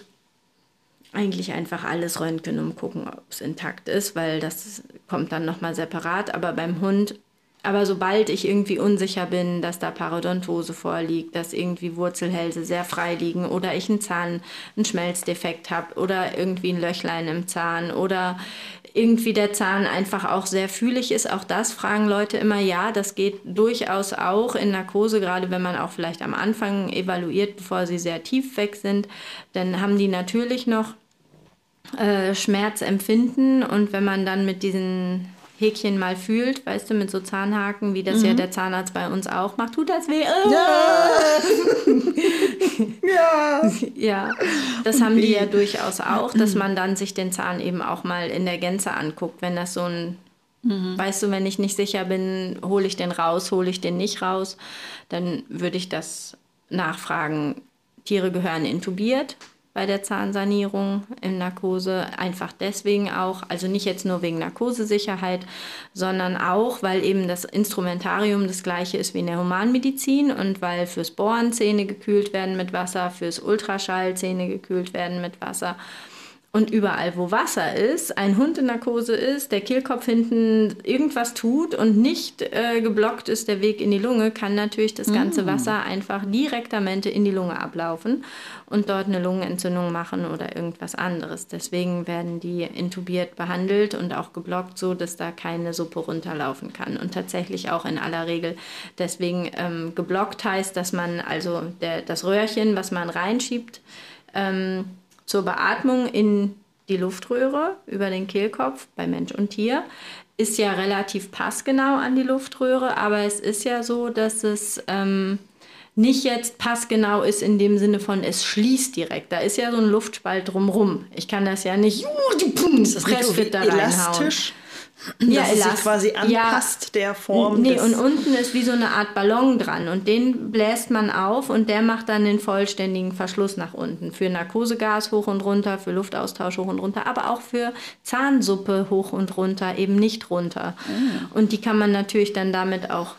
eigentlich einfach alles röntgen, um gucken, ob es intakt ist, weil das kommt dann nochmal separat. Aber beim Hund, aber sobald ich irgendwie unsicher bin, dass da Parodontose vorliegt, dass irgendwie Wurzelhälse sehr frei liegen oder ich einen Zahn, einen Schmelzdefekt habe oder irgendwie ein Löchlein im Zahn oder irgendwie der Zahn einfach auch sehr fühlig ist. Auch das fragen Leute immer, ja, das geht durchaus auch in Narkose, gerade wenn man auch vielleicht am Anfang evaluiert, bevor sie sehr tief weg sind. Dann haben die natürlich noch äh, Schmerz empfinden und wenn man dann mit diesen Häkchen mal fühlt, weißt du, mit so Zahnhaken, wie das ja der Zahnarzt bei uns auch macht, tut das weh? Ja. Ja, das haben die ja durchaus auch, dass man dann sich den Zahn eben auch mal in der Gänze anguckt, wenn das so ein Weißt du, wenn ich nicht sicher bin, hole ich den raus, hole ich den nicht raus, dann würde ich das nachfragen. Tiere gehören intubiert bei der Zahnsanierung in Narkose, einfach deswegen auch, also nicht jetzt nur wegen Narkosesicherheit, sondern auch, weil eben das Instrumentarium das gleiche ist wie in der Humanmedizin und weil fürs Bohren Zähne gekühlt werden mit Wasser, fürs Ultraschall Zähne gekühlt werden mit Wasser. Und überall, wo Wasser ist, ein Hund in Narkose ist, der Kehlkopf hinten irgendwas tut und nicht äh, geblockt ist der Weg in die Lunge, kann natürlich das ganze Wasser einfach direktamente in die Lunge ablaufen und dort eine Lungenentzündung machen oder irgendwas anderes. Deswegen werden die intubiert behandelt und auch geblockt, so dass da keine Suppe runterlaufen kann. Und tatsächlich auch in aller Regel deswegen ähm, geblockt heißt, dass man also der, das Röhrchen, was man reinschiebt, ähm, zur Beatmung in die Luftröhre über den Kehlkopf bei Mensch und Tier ist ja relativ passgenau an die Luftröhre, aber es ist ja so, dass es ähm, nicht jetzt passgenau ist in dem Sinne von es schließt direkt. Da ist ja so ein Luftspalt drumrum. Ich kann das ja nicht Pressfit da reinhauen. elastisch? Ja, dass es sich elast- quasi ja. anpasst der Form Nee, und unten ist wie so eine Art Ballon dran und den bläst man auf und der macht dann den vollständigen Verschluss nach unten. Für Narkosegas hoch und runter, für Luftaustausch hoch und runter, aber auch für Zahnsuppe hoch und runter, eben nicht runter. Und die kann man natürlich dann damit auch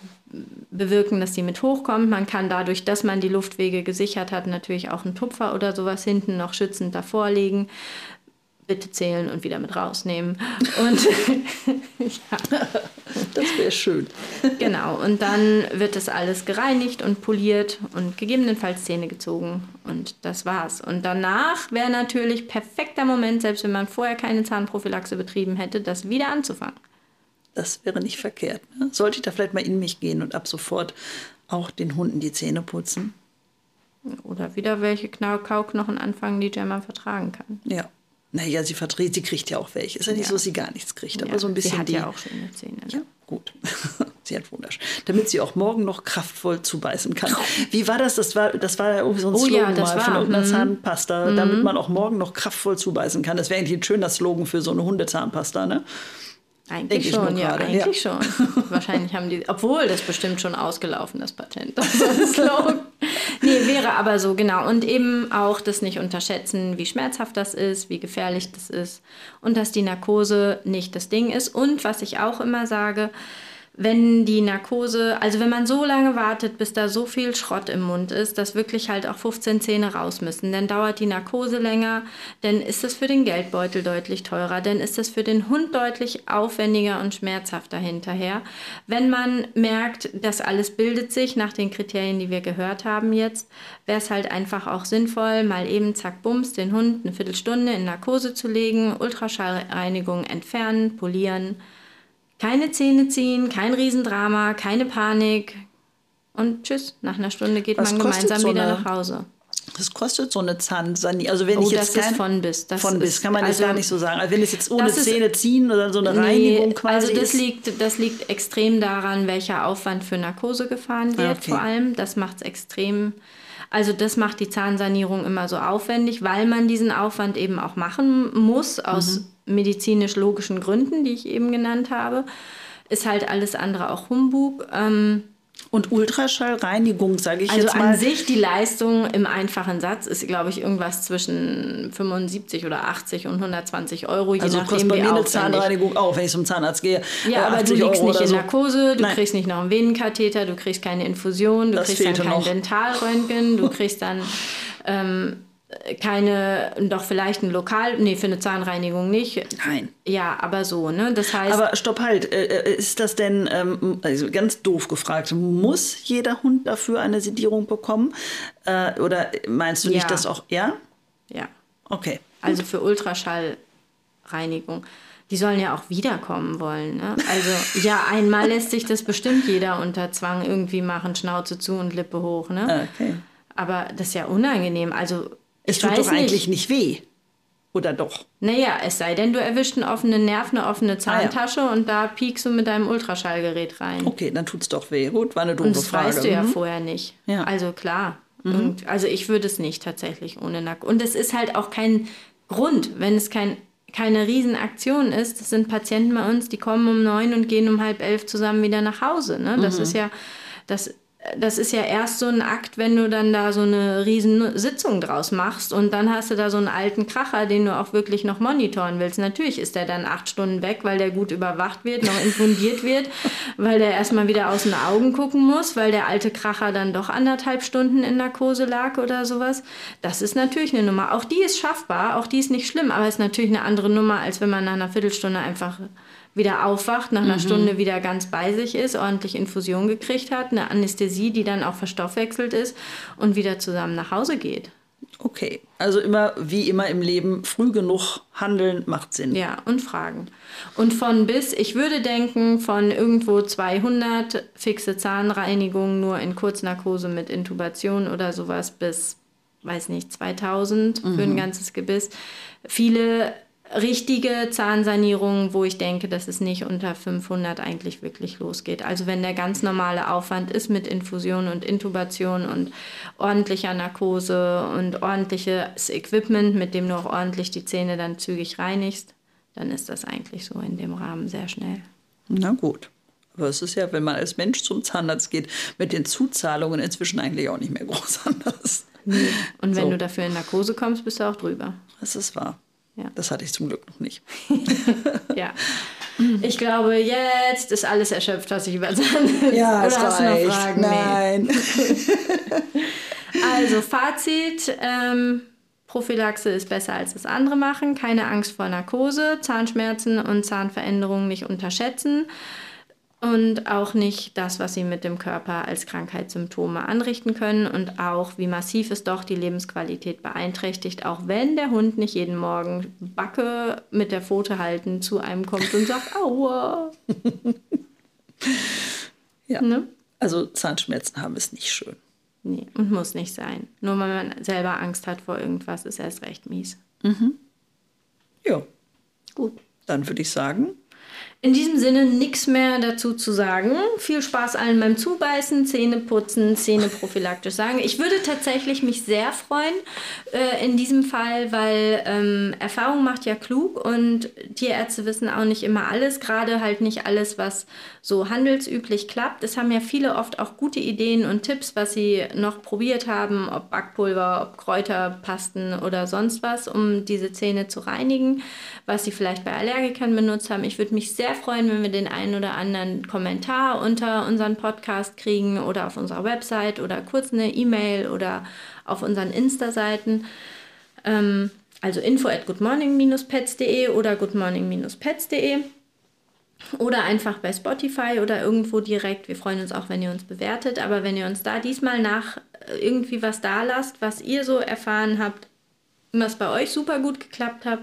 bewirken, dass die mit hochkommt. Man kann dadurch, dass man die Luftwege gesichert hat, natürlich auch einen Tupfer oder sowas hinten noch schützend davor legen. Bitte zählen und wieder mit rausnehmen. Und ja. Das wäre schön. Genau, und dann wird das alles gereinigt und poliert und gegebenenfalls Zähne gezogen und das war's. Und danach wäre natürlich perfekter Moment, selbst wenn man vorher keine Zahnprophylaxe betrieben hätte, das wieder anzufangen. Das wäre nicht verkehrt. Ne? Sollte ich da vielleicht mal in mich gehen und ab sofort auch den Hunden die Zähne putzen? Oder wieder welche Kauknochen anfangen, die Gemma vertragen kann. Ja. Naja, sie verdreht, sie kriegt ja auch welche. Ist ja nicht Ja. so, dass sie gar nichts kriegt, aber Ja, so ein bisschen Sie hat die. ja auch schöne Zähne. ne? Ja, gut. sie hat wunderschön. Damit sie auch morgen noch kraftvoll zubeißen kann. Wie war das? Das war, das war ja irgendwie so ein Oh ja, Slogan das mal von war, irgendeiner mhm. Zahnpasta, damit man auch morgen noch kraftvoll zubeißen kann. Das wäre eigentlich ein schöner Slogan für so eine Hundezahnpasta, ne? Eigentlich ich schon, ja, eigentlich schon. Wahrscheinlich haben die, obwohl das bestimmt schon ausgelaufen, das Patent. Das ist ein Slogan. Wäre aber so, genau. Und eben auch das nicht unterschätzen, wie schmerzhaft das ist, wie gefährlich das ist und dass die Narkose nicht das Ding ist. Und was ich auch immer sage, wenn die Narkose, also wenn man so lange wartet, bis da so viel Schrott im Mund ist, dass wirklich halt auch 15 Zähne raus müssen, dann dauert die Narkose länger, dann ist es für den Geldbeutel deutlich teurer, dann ist es für den Hund deutlich aufwendiger und schmerzhafter hinterher. Wenn man merkt, das alles bildet sich nach den Kriterien, die wir gehört haben jetzt, wäre es halt einfach auch sinnvoll, mal eben zack, bums, den Hund eine Viertelstunde in Narkose zu legen, Ultraschallreinigung entfernen, polieren, keine Zähne ziehen, kein Riesendrama, keine Panik. und tschüss. Nach einer Stunde geht Was man gemeinsam so wieder nach Hause. Das kostet so eine Zahnsanierung. Also wenn Oh, ich jetzt das kein, ist von bis. Das von bis kann man also- gar nicht so sagen. Also wenn es jetzt ohne Das ist- Zähne ziehen oder so eine Reinigung quasi also das ist. liegt, das liegt extrem daran, welcher Aufwand für Narkose gefahren wird, okay. vor allem. Das macht es extrem. Also das macht die Zahnsanierung immer so aufwendig, weil man diesen Aufwand eben auch machen muss, aus Mhm. Medizinisch-logischen Gründen, die ich eben genannt habe. Ist halt alles andere auch Humbug. Ähm, Und Ultraschallreinigung, sage ich also jetzt mal. an sich die Leistung im einfachen Satz ist, glaube ich, irgendwas zwischen 75 oder 80 und 120 Euro, je also nachdem, kostet bei mir eine. Zahnreinigung auch, wenn ich zum Zahnarzt gehe. Ja, äh, aber du 80 liegst Euro nicht in so. Narkose, du Nein. kriegst nicht noch einen Venenkatheter, du kriegst keine Infusion, du Das kriegst dann kein noch. Dentalröntgen, du kriegst dann ähm, keine, doch vielleicht ein Lokal, nee, für eine Zahnreinigung nicht. Nein. Ja, aber so, ne? Das heißt, Aber stopp halt, äh, äh, ist das denn, ähm, also ganz doof gefragt, muss jeder Hund dafür eine Sedierung bekommen? Äh, oder meinst du nicht, Ja. dass auch, ja? ja, Okay. also für Ultraschallreinigung. Die sollen ja auch wiederkommen wollen. Ne? Also ja, einmal lässt sich das bestimmt jeder unter Zwang irgendwie machen, Schnauze zu und Lippe hoch. Ne? Okay. Aber das ist ja unangenehm. Also Es ich tut doch nicht. eigentlich nicht weh. Oder doch? Naja, es sei denn, du erwischt einen offenen Nerv, eine offene Ah, Zahntasche und da piekst du mit deinem Ultraschallgerät rein. Okay, dann tut's doch weh. Gut, war eine doofe und das Frage. weißt du ja Mhm. vorher nicht. Ja. Mhm. Also klar. Und, also ich würde es nicht tatsächlich ohne Nack. Und es ist halt auch kein Grund, wenn es kein, keine Riesenaktion ist. Das sind Patienten bei uns, die kommen um neun und gehen um halb elf zusammen wieder nach Hause. Ne? Mhm. Das ist ja, das, das ist ja erst so ein Akt, wenn du dann da so eine riesen Sitzung draus machst und dann hast du da so einen alten Kracher, den du auch wirklich noch monitoren willst. Natürlich ist der dann acht Stunden weg, weil der gut überwacht wird, noch infundiert wird, weil der erstmal wieder aus den Augen gucken muss, weil der alte Kracher dann doch anderthalb Stunden in Narkose lag oder sowas. Das ist natürlich eine Nummer. Auch die ist schaffbar, auch die ist nicht schlimm, aber ist natürlich eine andere Nummer, als wenn man nach einer Viertelstunde einfach wieder aufwacht, nach einer Stunde wieder ganz bei sich ist, ordentlich Infusion gekriegt hat, eine Anästhesie, die dann auch verstoffwechselt ist und wieder zusammen nach Hause geht. Okay, also immer wie immer im Leben früh genug handeln macht Sinn. Ja, und Fragen. Und von bis, ich würde denken, von irgendwo 200 fixe Zahnreinigungen nur in Kurznarkose mit Intubation oder sowas bis, weiß nicht, 2000 für ein ganzes Gebiss. Viele richtige Zahnsanierungen, wo ich denke, dass es nicht unter 500 eigentlich wirklich losgeht. Also wenn der ganz normale Aufwand ist mit Infusion und Intubation und ordentlicher Narkose und ordentliches Equipment, mit dem du auch ordentlich die Zähne dann zügig reinigst, dann ist das eigentlich so in dem Rahmen sehr schnell. Na gut. Aber es ist ja, wenn man als Mensch zum Zahnarzt geht, mit den Zuzahlungen inzwischen eigentlich auch nicht mehr groß anders. Und wenn So. du dafür in Narkose kommst, bist du auch drüber. Das ist wahr. Ja. Das hatte ich zum Glück noch nicht. Ja. Ich glaube, jetzt ist alles erschöpft, was ich über Zahn. Ja, Oder es hast reicht. Fragen? Nee. Nein. Also Fazit, ähm, Prophylaxe ist besser als das andere machen. Keine Angst vor Narkose, Zahnschmerzen und Zahnveränderungen nicht unterschätzen. Und auch nicht das, was sie mit dem Körper als Krankheitssymptome anrichten können und auch, wie massiv es doch die Lebensqualität beeinträchtigt, auch wenn der Hund nicht jeden Morgen Backe mit der Pfote halten zu einem kommt und sagt, aua. Ja. Ne? Also Zahnschmerzen haben ist nicht schön. Nee, und muss nicht sein. Nur weil man selber Angst hat vor irgendwas, ist erst recht mies. Ja, Gut. dann würde ich sagen, In diesem Sinne nichts mehr dazu zu sagen. Viel Spaß allen beim Zubeißen, Zähne putzen, Zähne prophylaktisch sagen. Ich würde tatsächlich mich sehr freuen äh, in diesem Fall, weil ähm, Erfahrung macht ja klug und Tierärzte wissen auch nicht immer alles, gerade halt nicht alles, was so handelsüblich klappt. Es haben ja viele oft auch gute Ideen und Tipps, was sie noch probiert haben, ob Backpulver, ob Kräuterpasten oder sonst was, um diese Zähne zu reinigen, was sie vielleicht bei Allergikern benutzt haben. Ich würde mich sehr freuen, wenn wir den einen oder anderen Kommentar unter unseren Podcast kriegen oder auf unserer Website oder kurz eine E-Mail oder auf unseren Insta-Seiten. Ähm, also info at goodmorning-pets.de oder goodmorning-pets.de oder einfach bei Spotify oder irgendwo direkt. Wir freuen uns auch, wenn ihr uns bewertet. Aber wenn ihr uns da diesmal nach äh, irgendwie was da lasst, was ihr so erfahren habt, was bei euch super gut geklappt hat,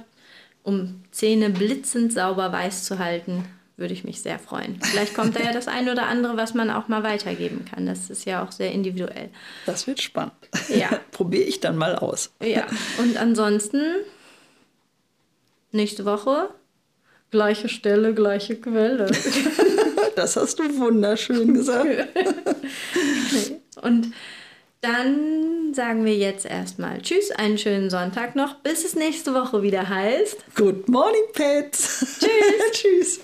um Zähne blitzend sauber weiß zu halten, würde ich mich sehr freuen. Vielleicht kommt da ja das ein oder andere, was man auch mal weitergeben kann. Das ist ja auch sehr individuell. Das wird spannend. Ja. Probiere ich dann mal aus. Ja, und ansonsten nächste Woche gleiche Stelle, gleiche Quelle. Das hast du wunderschön gesagt. Und dann sagen wir jetzt erstmal Tschüss, einen schönen Sonntag noch, bis es nächste Woche wieder heißt. Good morning, Pets. Tschüss. Tschüss.